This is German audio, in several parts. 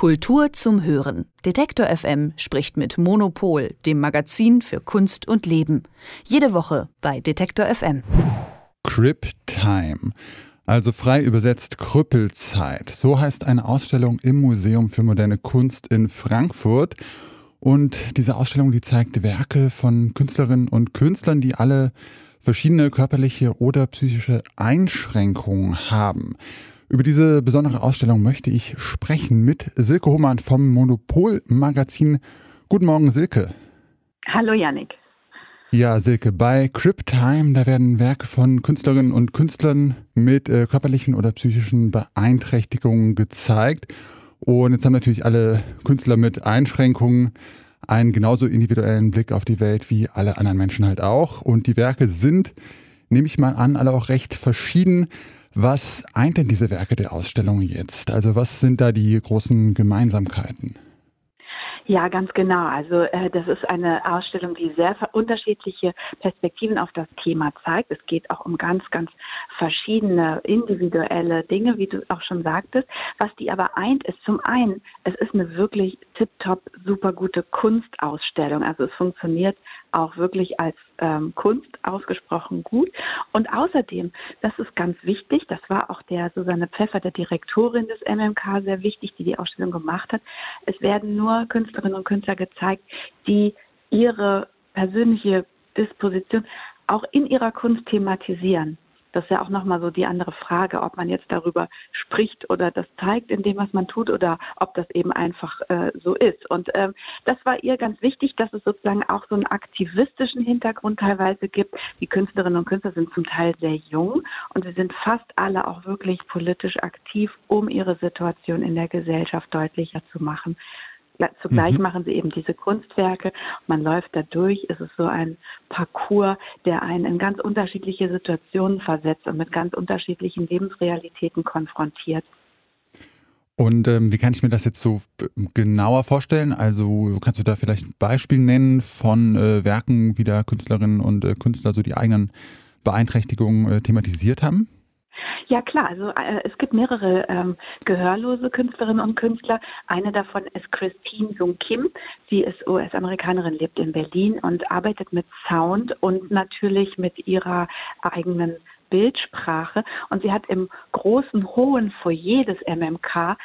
Kultur zum Hören. Detektor FM spricht mit Monopol, dem Magazin für Kunst und Leben. Jede Woche bei Detektor FM. Crip Time. Also frei übersetzt Krüppelzeit. So heißt eine Ausstellung im Museum für moderne Kunst in Frankfurt. Und diese Ausstellung, die zeigt Werke von Künstlerinnen und Künstlern, die alle verschiedene körperliche oder psychische Einschränkungen haben. Über diese besondere Ausstellung möchte ich sprechen mit Silke Hohmann vom Monopol Magazin. Guten Morgen, Silke. Hallo, Yannick. Ja, Silke, bei Cryptime, da werden Werke von Künstlerinnen und Künstlern mit äh, körperlichen oder psychischen Beeinträchtigungen gezeigt. Und jetzt haben natürlich alle Künstler mit Einschränkungen einen genauso individuellen Blick auf die Welt wie alle anderen Menschen halt auch. Und die Werke sind, nehme ich mal an, alle auch recht verschieden. Was eint denn diese Werke der Ausstellung jetzt? Also was sind da die großen Gemeinsamkeiten? Ja, ganz genau. Also äh, das ist eine Ausstellung, die sehr unterschiedliche Perspektiven auf das Thema zeigt. Es geht auch um ganz, ganz verschiedene individuelle Dinge, wie du auch schon sagtest. Was die aber eint, ist zum einen, es ist eine wirklich tiptop, super gute Kunstausstellung. Also es funktioniert auch wirklich als ähm, Kunst ausgesprochen gut. Und außerdem, das ist ganz wichtig, das war auch der Susanne Pfeffer, der Direktorin des MMK, sehr wichtig, die die Ausstellung gemacht hat. Es werden nur Künstlerinnen und Künstler gezeigt, die ihre persönliche Disposition auch in ihrer Kunst thematisieren. Das ist ja auch nochmal so die andere Frage, ob man jetzt darüber spricht oder das zeigt in dem, was man tut oder ob das eben einfach äh, so ist. Und ähm, das war ihr ganz wichtig, dass es sozusagen auch so einen aktivistischen Hintergrund teilweise gibt. Die Künstlerinnen und Künstler sind zum Teil sehr jung und sie sind fast alle auch wirklich politisch aktiv, um ihre Situation in der Gesellschaft deutlicher zu machen. Zugleich mhm. machen sie eben diese Kunstwerke. Man läuft da durch. Es ist so ein Parcours, der einen in ganz unterschiedliche Situationen versetzt und mit ganz unterschiedlichen Lebensrealitäten konfrontiert. Und ähm, wie kann ich mir das jetzt so genauer vorstellen? Also kannst du da vielleicht ein Beispiel nennen von äh, Werken, wie da Künstlerinnen und äh, Künstler so die eigenen Beeinträchtigungen äh, thematisiert haben? Ja klar, also äh, es gibt mehrere ähm, gehörlose Künstlerinnen und Künstler. Eine davon ist Christine Jung Kim. Sie ist US-Amerikanerin, lebt in Berlin und arbeitet mit Sound und natürlich mit ihrer eigenen Bildsprache. Und sie hat im großen, hohen Foyer des MMK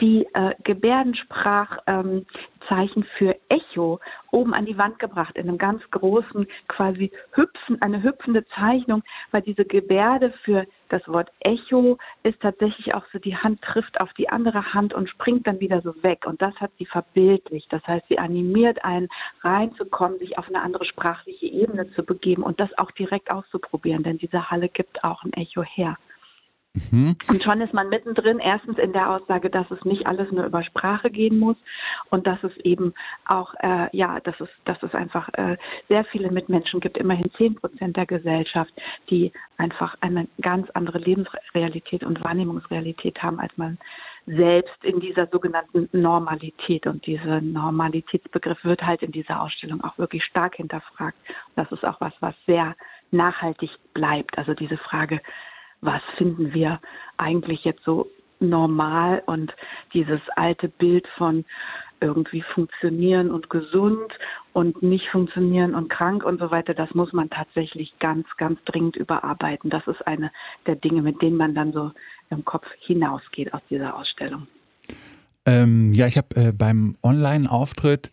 die äh, Gebärdensprachzeichen ähm, für Echo oben an die Wand gebracht in einem ganz großen quasi hüpfen eine hüpfende Zeichnung, weil diese Gebärde für das Wort Echo ist tatsächlich auch so die Hand trifft auf die andere Hand und springt dann wieder so weg und das hat sie verbildlicht. Das heißt, sie animiert einen reinzukommen, sich auf eine andere sprachliche Ebene zu begeben und das auch direkt auszuprobieren, denn diese Halle gibt auch ein Echo her. Mhm. Und schon ist man mittendrin, erstens in der Aussage, dass es nicht alles nur über Sprache gehen muss und dass es eben auch, äh, ja, dass es, dass es einfach äh, sehr viele Mitmenschen gibt, immerhin zehn Prozent der Gesellschaft, die einfach eine ganz andere Lebensrealität und Wahrnehmungsrealität haben, als man selbst in dieser sogenannten Normalität. Und dieser Normalitätsbegriff wird halt in dieser Ausstellung auch wirklich stark hinterfragt. Das ist auch was, was sehr nachhaltig bleibt. Also diese Frage, was finden wir eigentlich jetzt so normal und dieses alte Bild von irgendwie funktionieren und gesund und nicht funktionieren und krank und so weiter, das muss man tatsächlich ganz, ganz dringend überarbeiten. Das ist eine der Dinge, mit denen man dann so im Kopf hinausgeht aus dieser Ausstellung. Ähm, ja, ich habe äh, beim Online-Auftritt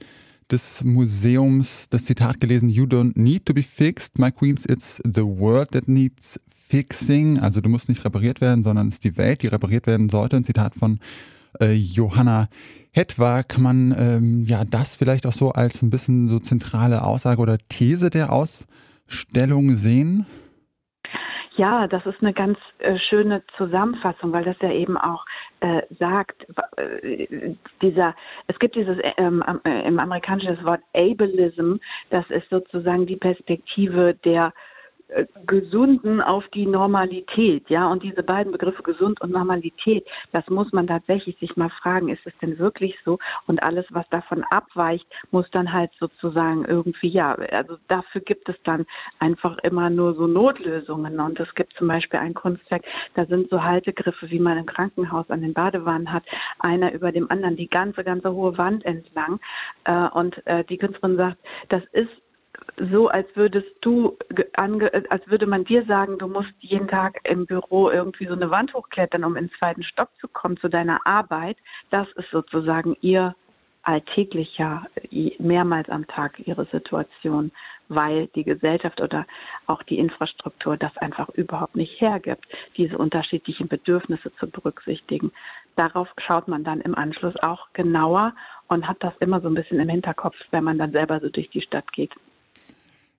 des Museums das Zitat gelesen, You don't need to be fixed, my queens, it's the world that needs Fixing, also du musst nicht repariert werden, sondern es ist die Welt, die repariert werden sollte. Ein Zitat von äh, Johanna Hetwa. Kann man ähm, ja das vielleicht auch so als ein bisschen so zentrale Aussage oder These der Ausstellung sehen? Ja, das ist eine ganz äh, schöne Zusammenfassung, weil das ja eben auch äh, sagt, äh, dieser, es gibt dieses ähm, äh, im amerikanischen Wort Ableism, das ist sozusagen die Perspektive der äh, Gesunden auf die Normalität, ja. Und diese beiden Begriffe gesund und Normalität, das muss man tatsächlich sich mal fragen, ist es denn wirklich so? Und alles, was davon abweicht, muss dann halt sozusagen irgendwie, ja, also dafür gibt es dann einfach immer nur so Notlösungen. Und es gibt zum Beispiel ein Kunstwerk, da sind so Haltegriffe, wie man im Krankenhaus an den Badewannen hat, einer über dem anderen die ganze, ganze hohe Wand entlang. Äh, und äh, die Künstlerin sagt, das ist so, als würdest du, als würde man dir sagen, du musst jeden Tag im Büro irgendwie so eine Wand hochklettern, um in den zweiten Stock zu kommen zu deiner Arbeit. Das ist sozusagen ihr alltäglicher, mehrmals am Tag ihre Situation, weil die Gesellschaft oder auch die Infrastruktur das einfach überhaupt nicht hergibt, diese unterschiedlichen Bedürfnisse zu berücksichtigen. Darauf schaut man dann im Anschluss auch genauer und hat das immer so ein bisschen im Hinterkopf, wenn man dann selber so durch die Stadt geht.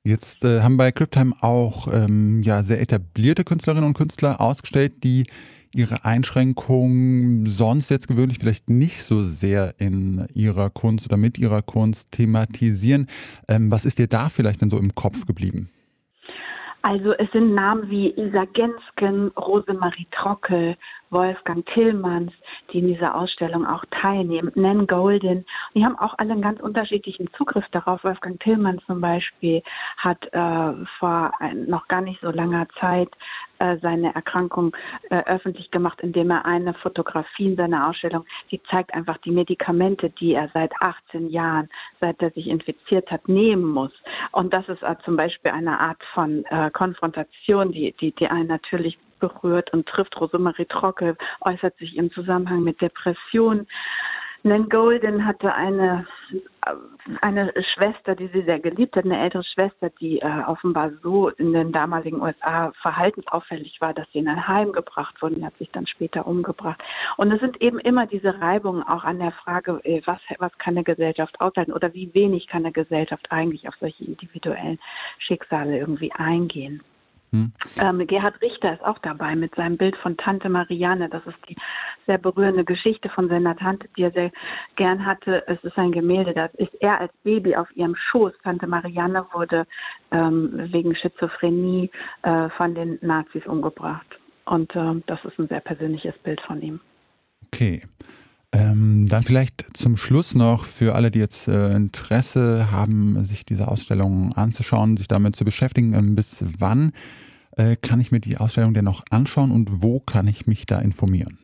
Jetzt äh, haben bei Cryptime auch ähm, ja, sehr etablierte Künstlerinnen und Künstler ausgestellt, die ihre Einschränkungen sonst jetzt gewöhnlich vielleicht nicht so sehr in ihrer Kunst oder mit ihrer Kunst thematisieren. Ähm, was ist dir da vielleicht denn so im Kopf geblieben? Also es sind Namen wie Isa Gensken, Rosemarie Trockel, Wolfgang Tillmanns, die in dieser Ausstellung auch teilnehmen, Nan Golden. Die haben auch alle einen ganz unterschiedlichen Zugriff darauf. Wolfgang Tillmanns zum Beispiel hat äh, vor ein, noch gar nicht so langer Zeit äh, seine Erkrankung äh, öffentlich gemacht, indem er eine Fotografie in seiner Ausstellung, die zeigt einfach die Medikamente, die er seit 18 Jahren, seit er sich infiziert hat, nehmen muss. Und das ist äh, zum Beispiel eine Art von äh, Konfrontation, die, die, die einen natürlich berührt und trifft. Rosemarie Trocke äußert sich im Zusammenhang mit Depressionen. Nan Golden hatte eine, eine Schwester, die sie sehr geliebt hat, eine ältere Schwester, die äh, offenbar so in den damaligen USA verhaltensauffällig war, dass sie in ein Heim gebracht wurde. Die hat sich dann später umgebracht. Und es sind eben immer diese Reibungen auch an der Frage, äh, was, was kann eine Gesellschaft aushalten oder wie wenig kann eine Gesellschaft eigentlich auf solche individuellen Schicksale irgendwie eingehen. Hm. Ähm, Gerhard Richter ist auch dabei mit seinem Bild von Tante Marianne. Das ist die sehr berührende Geschichte von seiner Tante, die er sehr gern hatte. Es ist ein Gemälde, das ist er als Baby auf ihrem Schoß. Tante Marianne wurde ähm, wegen Schizophrenie äh, von den Nazis umgebracht. Und äh, das ist ein sehr persönliches Bild von ihm. Okay. Ähm, dann vielleicht zum Schluss noch für alle, die jetzt äh, Interesse haben, sich diese Ausstellung anzuschauen, sich damit zu beschäftigen, ähm, bis wann äh, kann ich mir die Ausstellung denn noch anschauen und wo kann ich mich da informieren?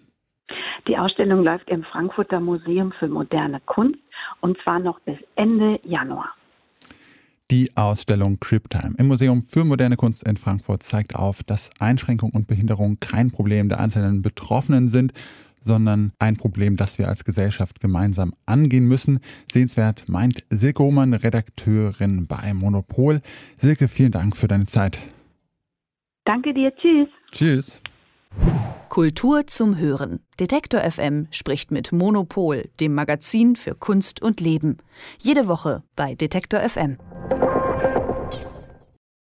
Die Ausstellung läuft im Frankfurter Museum für moderne Kunst und zwar noch bis Ende Januar. Die Ausstellung Criptime im Museum für moderne Kunst in Frankfurt zeigt auf, dass Einschränkung und Behinderung kein Problem der einzelnen Betroffenen sind, sondern ein Problem, das wir als Gesellschaft gemeinsam angehen müssen. Sehenswert meint Silke Hohmann, Redakteurin bei Monopol. Silke, vielen Dank für deine Zeit. Danke dir. Tschüss. Tschüss. Kultur zum Hören. Detektor FM spricht mit Monopol, dem Magazin für Kunst und Leben. Jede Woche bei Detektor FM.